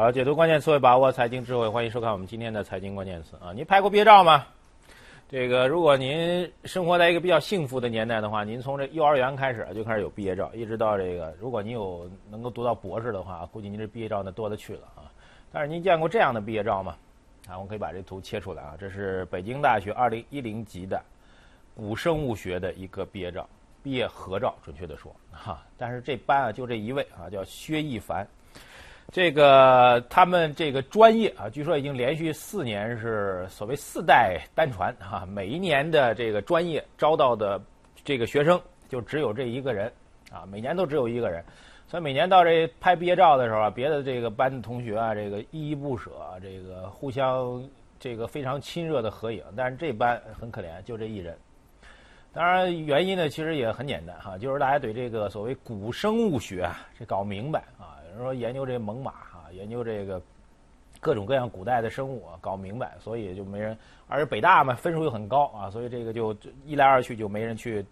好，解读关键词，把握财经智慧，欢迎收看我们今天的财经关键词啊！您拍过毕业照吗？这个，如果您生活在一个比较幸福的年代的话，您从这幼儿园开始就开始有毕业照，一直到这个，如果您有能够读到博士的话，估计您这毕业照那多了去了啊！但是您见过这样的毕业照吗？啊，我可以把这图切出来啊，这是北京大学二零一零级的古生物学的一个毕业照，毕业合照，准确的说哈。但是这班啊，就这一位啊，叫薛毅凡。这个他们这个专业啊，据说已经连续四年是所谓四代单传啊，每一年的这个专业招到的这个学生就只有这一个人啊，每年都只有一个人，所以每年到这拍毕业照的时候啊，别的这个班的同学啊，这个依依不舍，这个互相这个非常亲热的合影，但是这班很可怜，就这一人。当然原因呢，其实也很简单哈，就是大家对这个所谓古生物学啊，这搞明白啊。人说研究这猛犸啊，研究这个各种各样古代的生物啊，搞明白，所以就没人。而北大嘛，分数又很高啊，所以这个就一来二去就没人去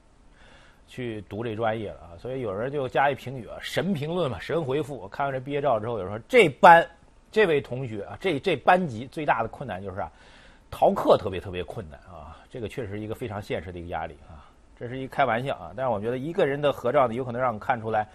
去读这专业了啊。所以有人就加一评语啊，神评论嘛，神回复。看完这毕业照之后，有人说这班这位同学啊，这这班级最大的困难就是啊，逃课特别特别困难啊。这个确实一个非常现实的一个压力啊。这是一开玩笑啊，但是我觉得一个人的合照呢，有可能让我们看出来，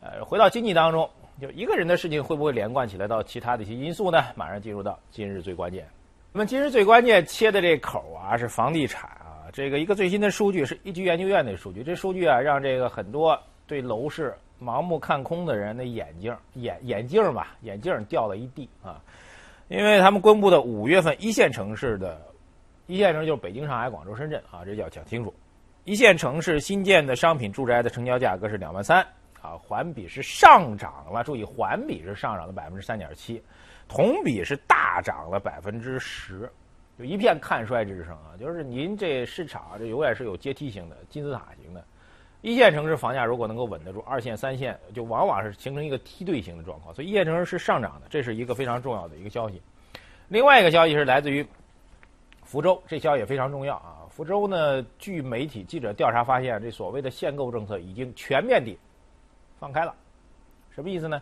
呃，回到经济当中。就一个人的事情会不会连贯起来到其他的一些因素呢？马上进入到今日最关键。那么今日最关键切的这口啊是房地产啊，这个一个最新的数据是一居研究院的数据。这数据啊让这个很多对楼市盲目看空的人的眼镜眼眼镜吧眼镜掉了一地啊，因为他们公布的五月份一线城市的一线城市就是北京、上海、广州、深圳啊，这要讲清楚。一线城市新建的商品住宅的成交价格是两万三。啊，环比是上涨了，注意环比是上涨了百分之三点七，同比是大涨了百分之十，就一片看衰之声啊！就是您这市场这永远是有阶梯型的金字塔型的，一线城市房价如果能够稳得住，二线、三线就往往是形成一个梯队型的状况，所以一线城市是上涨的，这是一个非常重要的一个消息。另外一个消息是来自于福州，这消息也非常重要啊！福州呢，据媒体记者调查发现，这所谓的限购政策已经全面地。放开了，什么意思呢？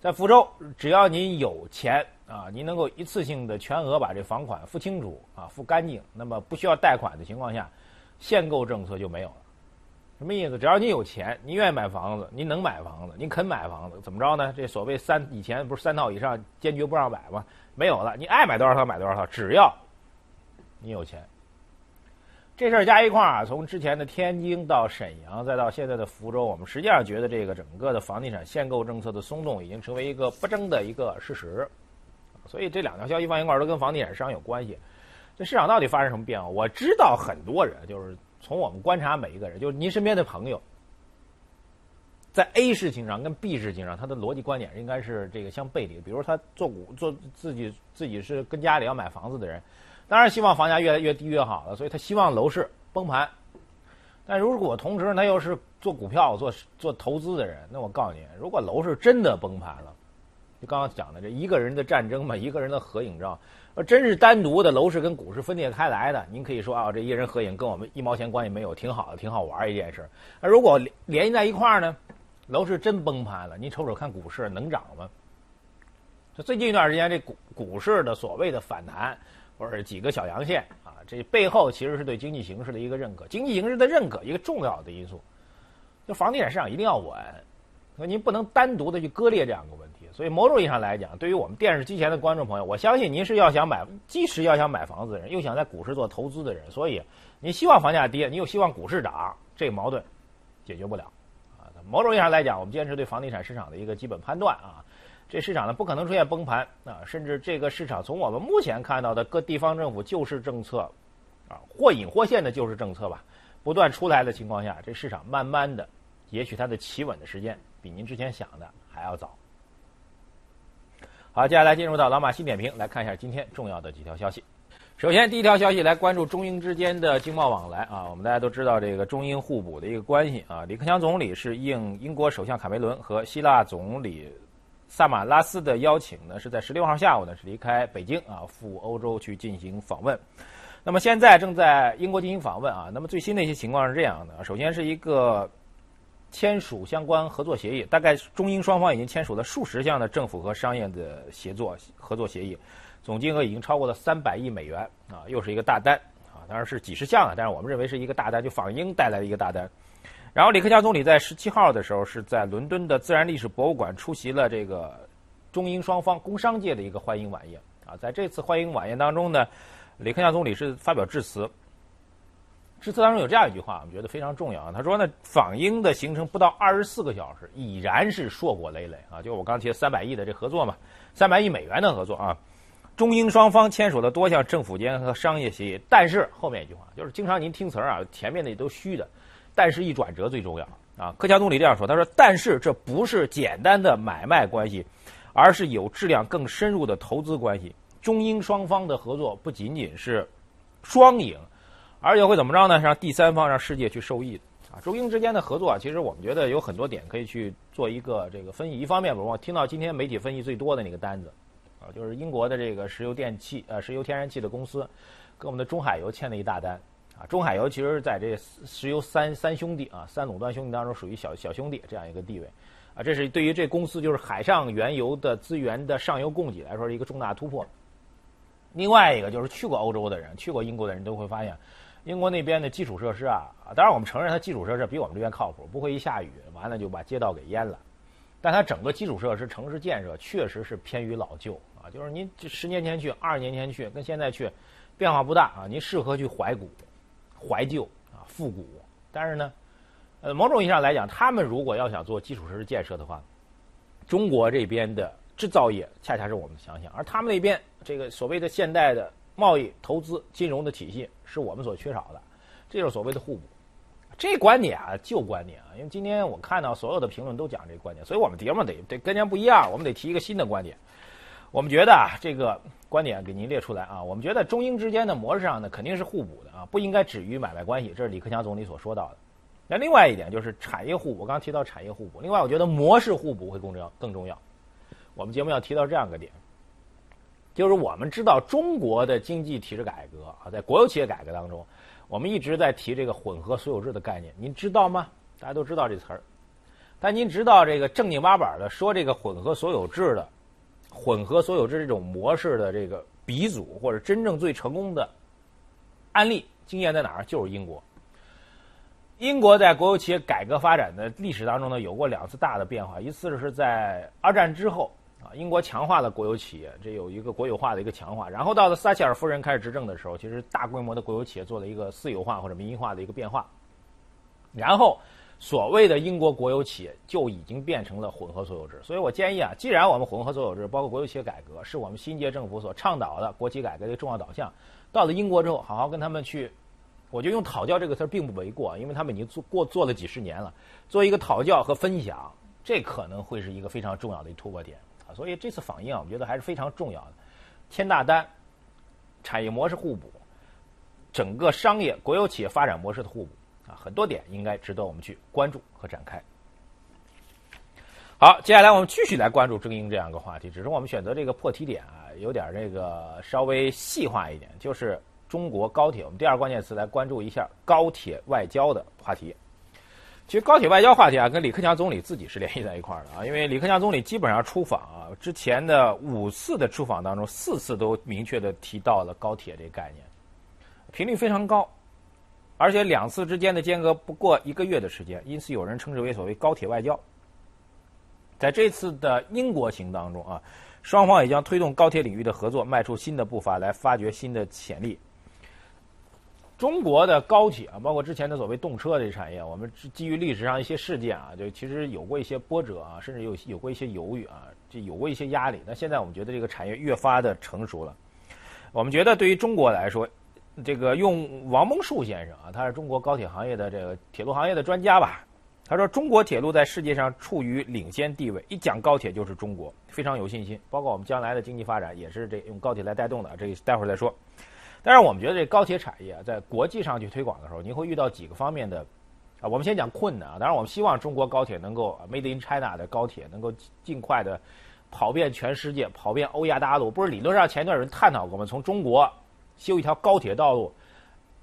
在福州，只要您有钱啊，您能够一次性的全额把这房款付清楚啊，付干净，那么不需要贷款的情况下，限购政策就没有了。什么意思？只要你有钱，您愿意买房子，您能买房子，您肯买房子，怎么着呢？这所谓三以前不是三套以上坚决不让买吗？没有了，你爱买多少套买多少套，只要你有钱。这事儿加一块儿啊，从之前的天津到沈阳，再到现在的福州，我们实际上觉得这个整个的房地产限购政策的松动已经成为一个不争的一个事实。所以这两条消息放一块儿都跟房地产市场有关系。这市场到底发生什么变化？我知道很多人就是从我们观察每一个人，就是您身边的朋友，在 A 事情上跟 B 事情上，他的逻辑观点应该是这个相背离。比如他做股做自己自己是跟家里要买房子的人。当然希望房价越来越低越好了，所以他希望楼市崩盘。但如果同时他又是做股票、做做投资的人，那我告诉你，如果楼市真的崩盘了，就刚刚讲的这一个人的战争嘛，一个人的合影照，真是单独的楼市跟股市分裂开来的，您可以说啊，这一人合影跟我们一毛钱关系没有，挺好的，挺好玩儿一件事。那如果联系在一块儿呢，楼市真崩盘了，您瞅瞅看股市能涨吗？就最近一段时间这股股市的所谓的反弹。或者几个小阳线啊，这背后其实是对经济形势的一个认可。经济形势的认可，一个重要的因素，就房地产市场一定要稳。那您不能单独的去割裂这样一个问题。所以某种意义上来讲，对于我们电视机前的观众朋友，我相信您是要想买，即使要想买房子的人，又想在股市做投资的人。所以，你希望房价跌，你又希望股市涨，这个矛盾解决不了啊。某种意义上来讲，我们坚持对房地产市场的一个基本判断啊。这市场呢不可能出现崩盘啊，甚至这个市场从我们目前看到的各地方政府救市政策，啊或隐或现的救市政策吧，不断出来的情况下，这市场慢慢的，也许它的企稳的时间比您之前想的还要早。好，接下来进入到老马新点评，来看一下今天重要的几条消息。首先，第一条消息来关注中英之间的经贸往来啊，我们大家都知道这个中英互补的一个关系啊，李克强总理是应英国首相卡梅伦和希腊总理。萨马拉斯的邀请呢，是在十六号下午呢是离开北京啊，赴欧洲去进行访问。那么现在正在英国进行访问啊。那么最新的一些情况是这样的：首先是一个签署相关合作协议，大概中英双方已经签署了数十项的政府和商业的协作合作协议，总金额已经超过了三百亿美元啊，又是一个大单啊，当然是几十项啊，但是我们认为是一个大单，就访英带来的一个大单。然后李克强总理在十七号的时候是在伦敦的自然历史博物馆出席了这个中英双方工商界的一个欢迎晚宴啊，在这次欢迎晚宴当中呢，李克强总理是发表致辞。致辞当中有这样一句话，我们觉得非常重要啊。他说呢，访英的行程不到二十四个小时，已然是硕果累累啊。就我刚提的三百亿的这合作嘛，三百亿美元的合作啊。中英双方签署了多项政府间和商业协议，但是后面一句话就是经常您听词儿啊，前面的都虚的，但是一转折最重要啊。克强总理这样说，他说，但是这不是简单的买卖关系，而是有质量更深入的投资关系。中英双方的合作不仅仅是双赢。而且会怎么着呢？让第三方让世界去受益啊！中英之间的合作啊，其实我们觉得有很多点可以去做一个这个分析。一方面，我听到今天媒体分析最多的那个单子啊，就是英国的这个石油电气呃石油天然气的公司跟我们的中海油签了一大单啊。中海油其实在这石油三三兄弟啊三垄断兄弟当中属于小小兄弟这样一个地位啊。这是对于这公司就是海上原油的资源的上游供给来说是一个重大突破。另外一个就是去过欧洲的人，去过英国的人都会发现。英国那边的基础设施啊，当然我们承认它基础设施比我们这边靠谱，不会一下雨完了就把街道给淹了。但它整个基础设施、城市建设确实是偏于老旧啊，就是您十年前去、二十年前去跟现在去变化不大啊。您适合去怀古、怀旧啊、复古。但是呢，呃，某种意义上来讲，他们如果要想做基础设施建设的话，中国这边的制造业恰恰是我们的强项，而他们那边这个所谓的现代的。贸易、投资、金融的体系是我们所缺少的，这就是所谓的互补。这观点啊，旧观点啊，因为今天我看到所有的评论都讲这个观点，所以我们节目得得跟人家不一样，我们得提一个新的观点。我们觉得啊，这个观点给您列出来啊，我们觉得中英之间的模式上呢，肯定是互补的啊，不应该止于买卖关系，这是李克强总理所说到的。那另外一点就是产业互补，我刚提到产业互补，另外我觉得模式互补会更重要，更重要。我们节目要提到这样个点。就是我们知道中国的经济体制改革啊，在国有企业改革当中，我们一直在提这个混合所有制的概念，您知道吗？大家都知道这词儿，但您知道这个正经八板的说这个混合所有制的混合所有制这种模式的这个鼻祖或者真正最成功的案例经验在哪儿？就是英国。英国在国有企业改革发展的历史当中呢，有过两次大的变化，一次是在二战之后。啊，英国强化了国有企业，这有一个国有化的一个强化。然后到了撒切尔夫人开始执政的时候，其实大规模的国有企业做了一个私有化或者民营化的一个变化。然后，所谓的英国国有企业就已经变成了混合所有制。所以我建议啊，既然我们混合所有制，包括国有企业改革，是我们新届政府所倡导的国企改革的重要导向，到了英国之后，好好跟他们去，我觉得用讨教这个词并不为过，因为他们已经做过做了几十年了，做一个讨教和分享，这可能会是一个非常重要的一突破点。啊，所以这次访英啊，我觉得还是非常重要的，签大单，产业模式互补，整个商业国有企业发展模式的互补啊，很多点应该值得我们去关注和展开。好，接下来我们继续来关注中英这样一个话题，只是我们选择这个破题点啊，有点这个稍微细化一点，就是中国高铁。我们第二关键词来关注一下高铁外交的话题。其实高铁外交话题啊，跟李克强总理自己是联系在一块儿的啊，因为李克强总理基本上出访啊，之前的五次的出访当中，四次都明确的提到了高铁这个概念，频率非常高，而且两次之间的间隔不过一个月的时间，因此有人称之为所谓高铁外交。在这次的英国行当中啊，双方也将推动高铁领域的合作迈出新的步伐，来发掘新的潜力。中国的高铁啊，包括之前的所谓动车这产业，我们基于历史上一些事件啊，就其实有过一些波折啊，甚至有有过一些犹豫啊，就有过一些压力。那现在我们觉得这个产业越发的成熟了。我们觉得对于中国来说，这个用王蒙树先生啊，他是中国高铁行业的这个铁路行业的专家吧，他说中国铁路在世界上处于领先地位，一讲高铁就是中国，非常有信心。包括我们将来的经济发展也是这用高铁来带动的，这待会儿再说。但是我们觉得这高铁产业在国际上去推广的时候，您会遇到几个方面的啊？我们先讲困难啊。当然，我们希望中国高铁能够 Made in China 的高铁能够尽快的跑遍全世界，跑遍欧亚大陆。不是理论上前段有人探讨过吗？从中国修一条高铁道路，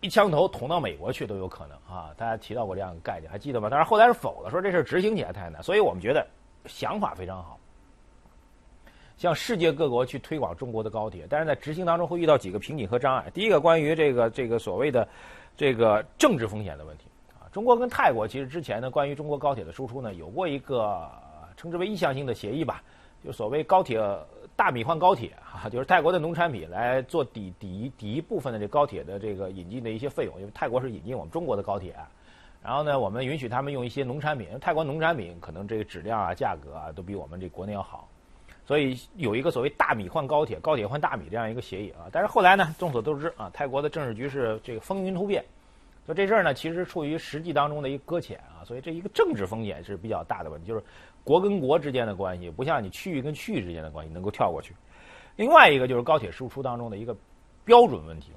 一枪头捅到美国去都有可能啊！大家提到过这样的概念，还记得吗？但是后来是否了，说这事执行起来太难，所以我们觉得想法非常好，向世界各国去推广中国的高铁，但是在执行当中会遇到几个瓶颈和障碍。第一个，关于这个这个所谓的这个政治风险的问题啊，中国跟泰国其实之前呢，关于中国高铁的输出呢，有过一个称之为意向性的协议吧，就所谓高铁。大米换高铁啊，就是泰国的农产品来做抵抵抵一部分的这高铁的这个引进的一些费用，因为泰国是引进我们中国的高铁，然后呢，我们允许他们用一些农产品，泰国农产品可能这个质量啊、价格啊都比我们这国内要好，所以有一个所谓大米换高铁、高铁换大米这样一个协议啊。但是后来呢，众所周知啊，泰国的政治局势这个风云突变，所以这事儿呢其实处于实际当中的一个搁浅啊，所以这一个政治风险是比较大的问题，就是。国跟国之间的关系不像你区域跟区域之间的关系能够跳过去。另外一个就是高铁输出当中的一个标准问题。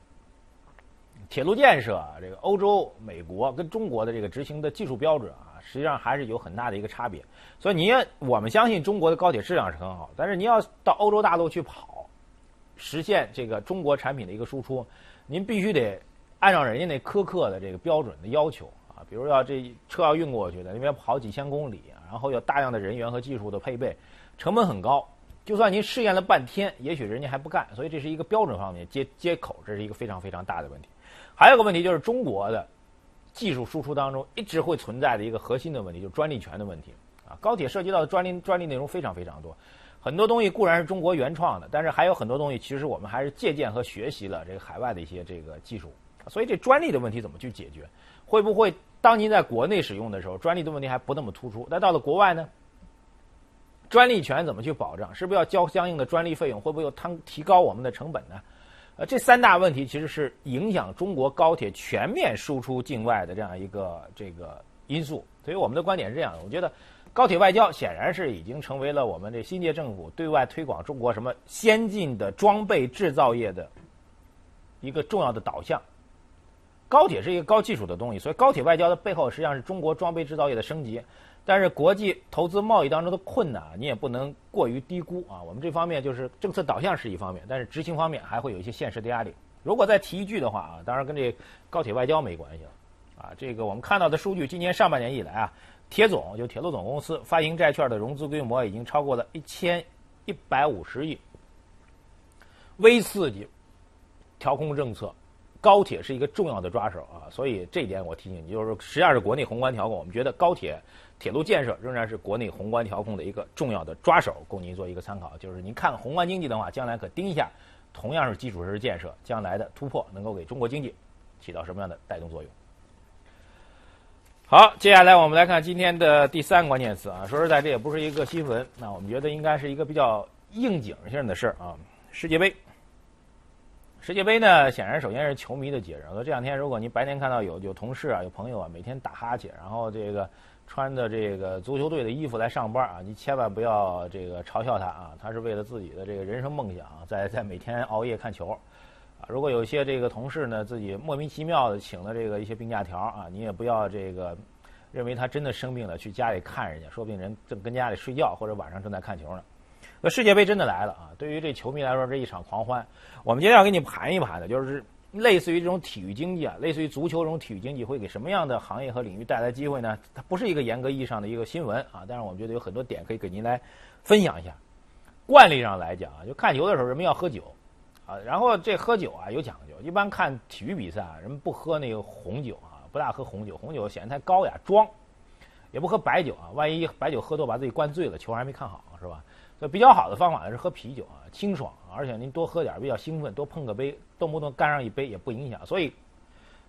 铁路建设啊，这个欧洲、美国跟中国的这个执行的技术标准啊，实际上还是有很大的一个差别。所以你我们相信中国的高铁质量是很好，但是您要到欧洲大陆去跑，实现这个中国产品的一个输出，您必须得按照人家那苛刻的这个标准的要求啊，比如要这车要运过去的，那边跑几千公里。然后有大量的人员和技术的配备，成本很高。就算您试验了半天，也许人家还不干。所以这是一个标准方面接接口，这是一个非常非常大的问题。还有个问题就是中国的技术输出当中一直会存在的一个核心的问题，就是专利权的问题。啊，高铁涉及到的专利专利内容非常非常多，很多东西固然是中国原创的，但是还有很多东西其实我们还是借鉴和学习了这个海外的一些这个技术。所以这专利的问题怎么去解决？会不会？当您在国内使用的时候，专利的问题还不那么突出。但到了国外呢，专利权怎么去保障？是不是要交相应的专利费用？会不会又 tăng 提高我们的成本呢？呃，这三大问题其实是影响中国高铁全面输出境外的这样一个这个因素。所以我们的观点是这样的：我觉得高铁外交显然是已经成为了我们这新界政府对外推广中国什么先进的装备制造业的一个重要的导向。高铁是一个高技术的东西，所以高铁外交的背后实际上是中国装备制造业的升级。但是国际投资贸易当中的困难，你也不能过于低估啊。我们这方面就是政策导向是一方面，但是执行方面还会有一些现实的压力。如果再提一句的话啊，当然跟这高铁外交没关系了啊。这个我们看到的数据，今年上半年以来啊，铁总就铁路总公司发行债券的融资规模已经超过了一千一百五十亿，微刺激调控政策。高铁是一个重要的抓手啊，所以这一点我提醒你，就是实际上是国内宏观调控。我们觉得高铁铁路建设仍然是国内宏观调控的一个重要的抓手，供您做一个参考。就是您看宏观经济的话，将来可盯一下，同样是基础设施建设，将来的突破能够给中国经济起到什么样的带动作用。好，接下来我们来看今天的第三个关键词啊。说实在，这也不是一个新闻，那我们觉得应该是一个比较应景性的事儿啊，世界杯。世界杯呢，显然首先是球迷的节日。说这两天，如果您白天看到有有同事啊、有朋友啊，每天打哈欠，然后这个穿着这个足球队的衣服来上班啊，你千万不要这个嘲笑他啊，他是为了自己的这个人生梦想，在在每天熬夜看球啊。如果有些这个同事呢，自己莫名其妙的请了这个一些病假条啊，你也不要这个认为他真的生病了去家里看人家，说不定人正跟家里睡觉，或者晚上正在看球呢。那世界杯真的来了啊！对于这球迷来说，这一场狂欢。我们今天要给你盘一盘的，就是类似于这种体育经济啊，类似于足球这种体育经济，会给什么样的行业和领域带来机会呢？它不是一个严格意义上的一个新闻啊，但是我们觉得有很多点可以给您来分享一下。惯例上来讲啊，就看球的时候人们要喝酒啊，然后这喝酒啊有讲究，一般看体育比赛啊，人们不喝那个红酒啊，不大喝红酒，红酒显得太高雅装，也不喝白酒啊，万一白酒喝多把自己灌醉了，球还没看好是吧？所以比较好的方法呢是喝啤酒啊，清爽，而且您多喝点比较兴奋，多碰个杯，动不动干上一杯也不影响。所以，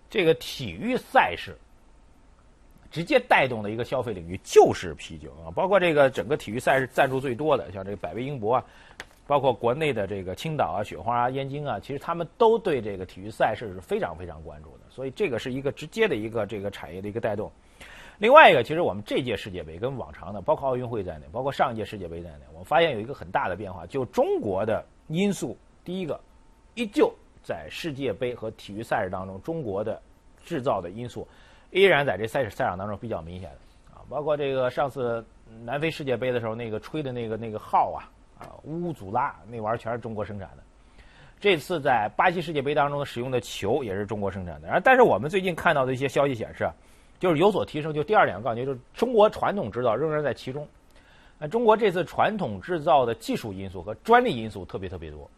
这个体育赛事直接带动的一个消费领域就是啤酒啊，包括这个整个体育赛事赞助最多的，像这个百威英博啊，包括国内的这个青岛啊、雪花啊、燕京啊，其实他们都对这个体育赛事是非常非常关注的。所以这个是一个直接的一个这个产业的一个带动。另外一个，其实我们这届世界杯跟往常的，包括奥运会在内，包括上一届世界杯在内，我发现有一个很大的变化，就中国的因素，第一个，依旧在世界杯和体育赛事当中，中国的制造的因素依然在这赛事赛场当中比较明显的啊，包括这个上次南非世界杯的时候，那个吹的那个那个号啊啊，乌祖拉那玩意儿全是中国生产的。这次在巴西世界杯当中使用的球也是中国生产的。但是我们最近看到的一些消息显示，就是有所提升。就第二点我感觉，就是中国传统制造仍然在其中。那中国这次传统制造的技术因素和专利因素特别特别多，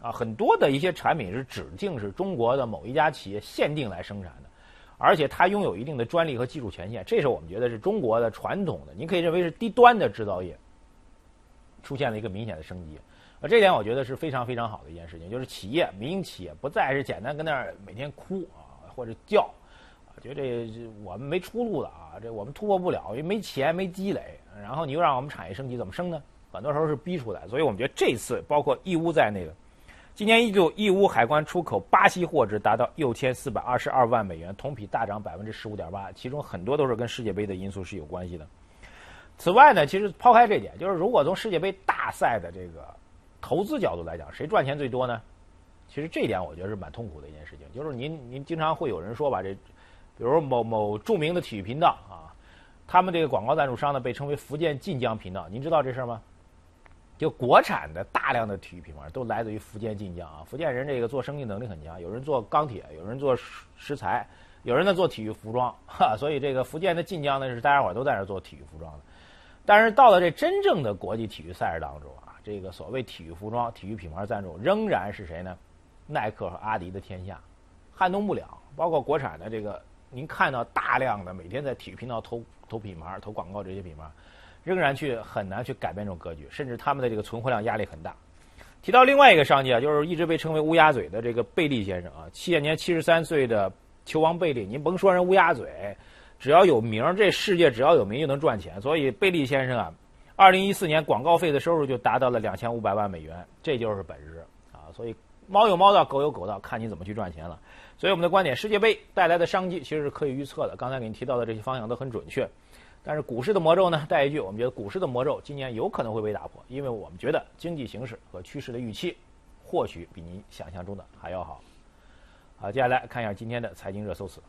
啊，很多的一些产品是指定是中国的某一家企业限定来生产的，而且它拥有一定的专利和技术权限。这是我们觉得是中国的传统的，你可以认为是低端的制造业出现了一个明显的升级。啊，这点我觉得是非常非常好的一件事情，就是企业民营企业不再是简单跟那儿每天哭啊或者叫，觉得这我们没出路了啊，这我们突破不了，因为没钱没积累，然后你又让我们产业升级，怎么升呢？很多时候是逼出来，所以我们觉得这次包括义乌在内的，今年一度义乌海关出口巴西货值达到六千四百二十二万美元，同比大涨百分之十五点八，其中很多都是跟世界杯的因素是有关系的。此外呢，其实抛开这点，就是如果从世界杯大赛的这个。投资角度来讲，谁赚钱最多呢？其实这一点我觉得是蛮痛苦的一件事情。就是您您经常会有人说吧，这比如某某著名的体育频道啊，他们这个广告赞助商呢被称为福建晋江频道。您知道这事儿吗？就国产的大量的体育品牌都来自于福建晋江啊。福建人这个做生意能力很强，有人做钢铁，有人做石材，有人呢做体育服装，哈。所以这个福建的晋江呢是大家伙都在那做体育服装的。但是到了这真正的国际体育赛事当中啊。这个所谓体育服装、体育品牌赞助仍然是谁呢？耐克和阿迪的天下，撼动不了。包括国产的这个，您看到大量的每天在体育频道投投品牌、投广告这些品牌，仍然去很难去改变这种格局，甚至他们的这个存货量压力很大。提到另外一个商机啊，就是一直被称为乌鸦嘴的这个贝利先生啊，现年七十三岁的球王贝利，您甭说人乌鸦嘴，只要有名，这世界只要有名就能赚钱。所以贝利先生啊。二零一四年广告费的收入就达到了两千五百万美元，这就是本事啊！所以猫有猫道，狗有狗道，看你怎么去赚钱了。所以我们的观点，世界杯带来的商机其实是可以预测的。刚才给您提到的这些方向都很准确，但是股市的魔咒呢？带一句，我们觉得股市的魔咒今年有可能会被打破，因为我们觉得经济形势和趋势的预期或许比您想象中的还要好。好，接下来看一下今天的财经热搜词。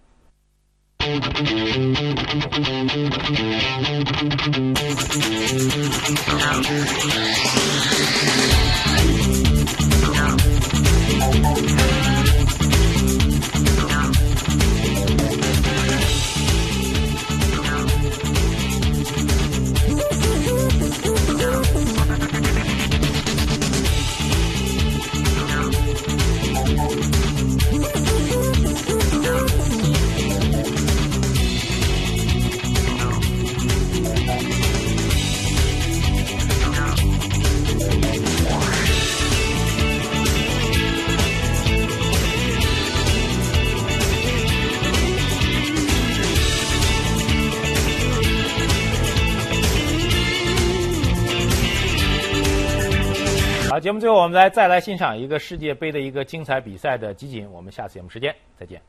节目最后，我们来再来欣赏一个世界杯的一个精彩比赛的集锦。我们下次节目时间再见。